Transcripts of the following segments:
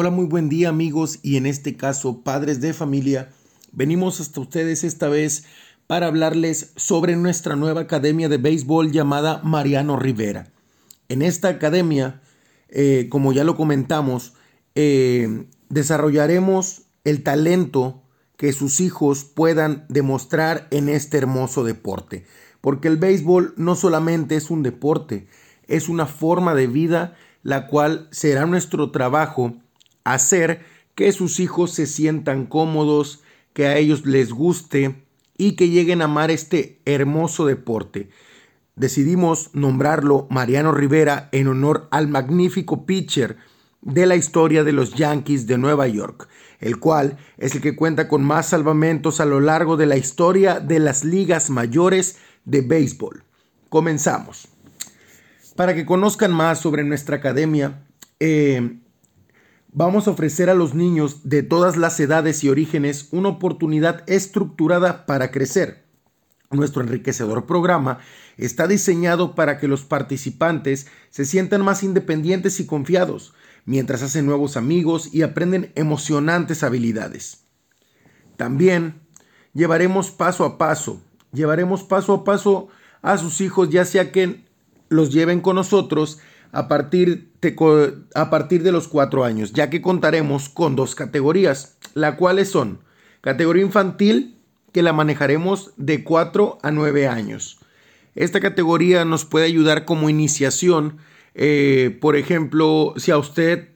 Hola, muy buen día amigos y en este caso padres de familia. Venimos hasta ustedes esta vez para hablarles sobre nuestra nueva academia de béisbol llamada Mariano Rivera. En esta academia, eh, como ya lo comentamos, eh, desarrollaremos el talento que sus hijos puedan demostrar en este hermoso deporte. Porque el béisbol no solamente es un deporte, es una forma de vida la cual será nuestro trabajo hacer que sus hijos se sientan cómodos, que a ellos les guste y que lleguen a amar este hermoso deporte. Decidimos nombrarlo Mariano Rivera en honor al magnífico pitcher de la historia de los Yankees de Nueva York, el cual es el que cuenta con más salvamentos a lo largo de la historia de las ligas mayores de béisbol. Comenzamos. Para que conozcan más sobre nuestra academia, eh, Vamos a ofrecer a los niños de todas las edades y orígenes una oportunidad estructurada para crecer. Nuestro enriquecedor programa está diseñado para que los participantes se sientan más independientes y confiados, mientras hacen nuevos amigos y aprenden emocionantes habilidades. También llevaremos paso a paso, llevaremos paso a paso a sus hijos, ya sea que los lleven con nosotros a partir, de, a partir de los cuatro años, ya que contaremos con dos categorías, las cuales son categoría infantil, que la manejaremos de 4 a 9 años. Esta categoría nos puede ayudar como iniciación, eh, por ejemplo, si a usted,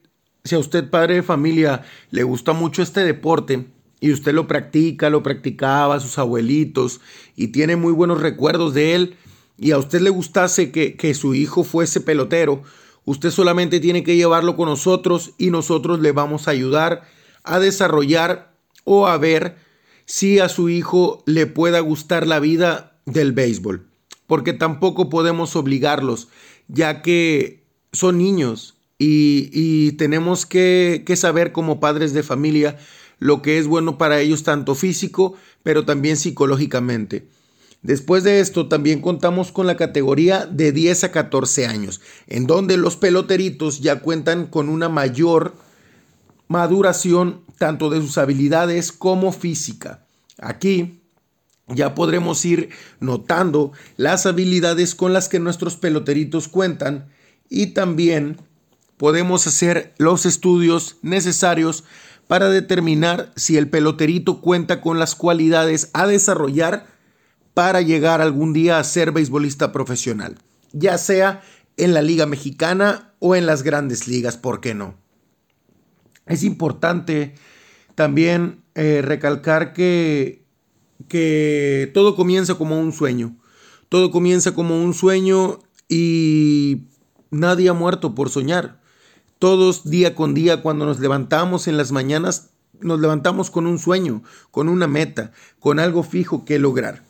si a usted padre de familia le gusta mucho este deporte, y usted lo practica, lo practicaba, sus abuelitos, y tiene muy buenos recuerdos de él, y a usted le gustase que, que su hijo fuese pelotero, usted solamente tiene que llevarlo con nosotros y nosotros le vamos a ayudar a desarrollar o a ver si a su hijo le pueda gustar la vida del béisbol. Porque tampoco podemos obligarlos, ya que son niños y, tenemos que, que saber como padres de familia lo que es bueno para ellos, tanto físico, pero también psicológicamente. Después de esto también contamos con la categoría de 10 a 14 años, en donde los peloteritos ya cuentan con una mayor maduración tanto de sus habilidades como física. Aquí ya podremos ir notando las habilidades con las que nuestros peloteritos cuentan y también podemos hacer los estudios necesarios para determinar si el peloterito cuenta con las cualidades a desarrollar para llegar algún día a ser beisbolista profesional, ya sea en la Liga Mexicana o en las grandes ligas, ¿por qué no? Es importante también eh, recalcar que, que todo comienza como un sueño, todo comienza como un sueño y nadie ha muerto por soñar. Todos día con día cuando nos levantamos en las mañanas, nos levantamos con un sueño, con una meta, con algo fijo que lograr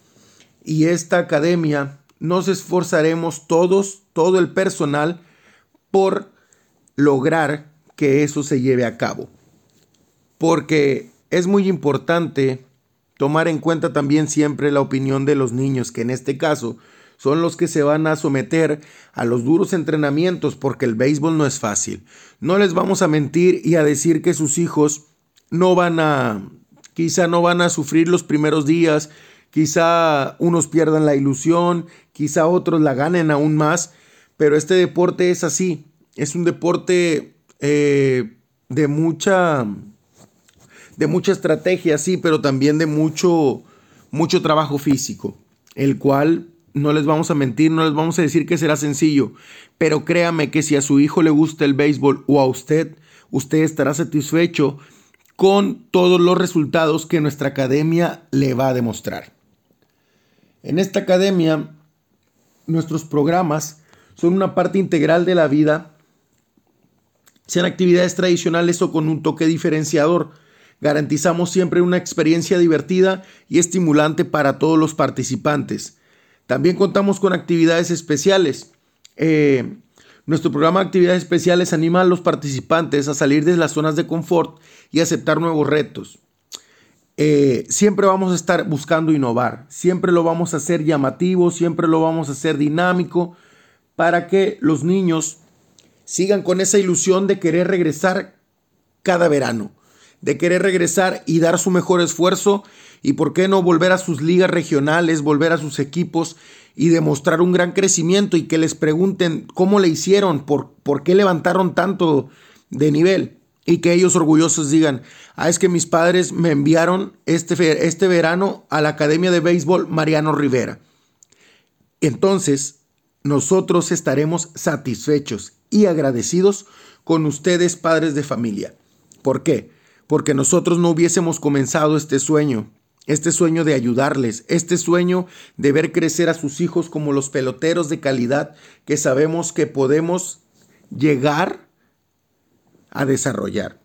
y esta academia nos esforzaremos todos, todo el personal, por lograr que eso se lleve a cabo. Porque es muy importante tomar en cuenta también siempre la opinión de los niños, que en este caso son los que se van a someter a los duros entrenamientos porque el béisbol no es fácil. No les vamos a mentir y a decir que sus hijos no van a, quizá no van a sufrir los primeros días, Quizá unos pierdan la ilusión, quizá otros la ganen aún más, pero este deporte es así, es un deporte eh, de mucha de mucha estrategia, sí, pero también de mucho mucho trabajo físico, el cual no les vamos a mentir, no les vamos a decir que será sencillo, pero créame que si a su hijo le gusta el béisbol o a usted, usted estará satisfecho con todos los resultados que nuestra academia le va a demostrar. En esta academia, nuestros programas son una parte integral de la vida, sean actividades tradicionales o con un toque diferenciador. Garantizamos siempre una experiencia divertida y estimulante para todos los participantes. También contamos con actividades especiales. Eh, nuestro programa de actividades especiales anima a los participantes a salir de las zonas de confort y aceptar nuevos retos. Eh, siempre vamos a estar buscando innovar, siempre lo vamos a hacer llamativo, siempre lo vamos a hacer dinámico para que los niños sigan con esa ilusión de querer regresar cada verano, de querer regresar y dar su mejor esfuerzo y por qué no volver a sus ligas regionales, volver a sus equipos y demostrar un gran crecimiento y que les pregunten cómo le hicieron, por, por qué levantaron tanto de nivel y que ellos orgullosos digan, ah, es que mis padres me enviaron este, este verano a la Academia de Béisbol Mariano Rivera. Entonces, nosotros estaremos satisfechos y agradecidos con ustedes, padres de familia. ¿Por qué? Porque nosotros no hubiésemos comenzado este sueño, este sueño de ayudarles, este sueño de ver crecer a sus hijos como los peloteros de calidad que sabemos que podemos llegar a desarrollar.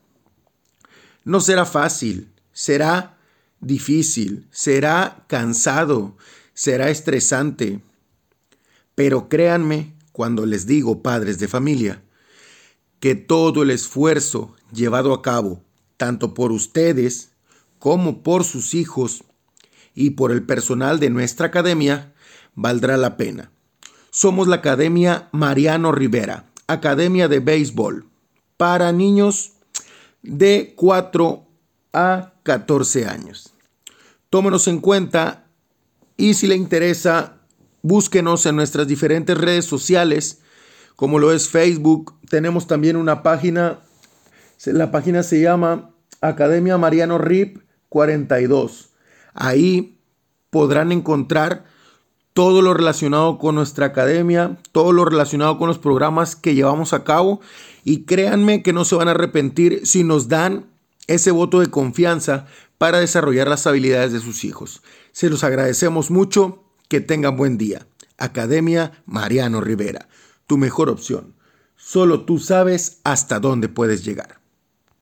No será fácil, será difícil, será cansado, será estresante. Pero créanme cuando les digo, padres de familia, que todo el esfuerzo llevado a cabo, tanto por ustedes como por sus hijos y por el personal de nuestra academia, valdrá la pena. Somos la Academia Mariano Rivera, Academia de Béisbol para niños de 4 a 14 años. Tómenos en cuenta y si le interesa, búsquenos en nuestras diferentes redes sociales, como lo es Facebook. Tenemos también una página, la página se llama Academia Mariano RIP 42. Ahí podrán encontrar todo lo relacionado con nuestra academia, todo lo relacionado con los programas que llevamos a cabo y créanme que no se van a arrepentir si nos dan ese voto de confianza para desarrollar las habilidades de sus hijos. Se los agradecemos mucho, que tengan buen día. Academia Mariano Rivera, tu mejor opción. Solo tú sabes hasta dónde puedes llegar.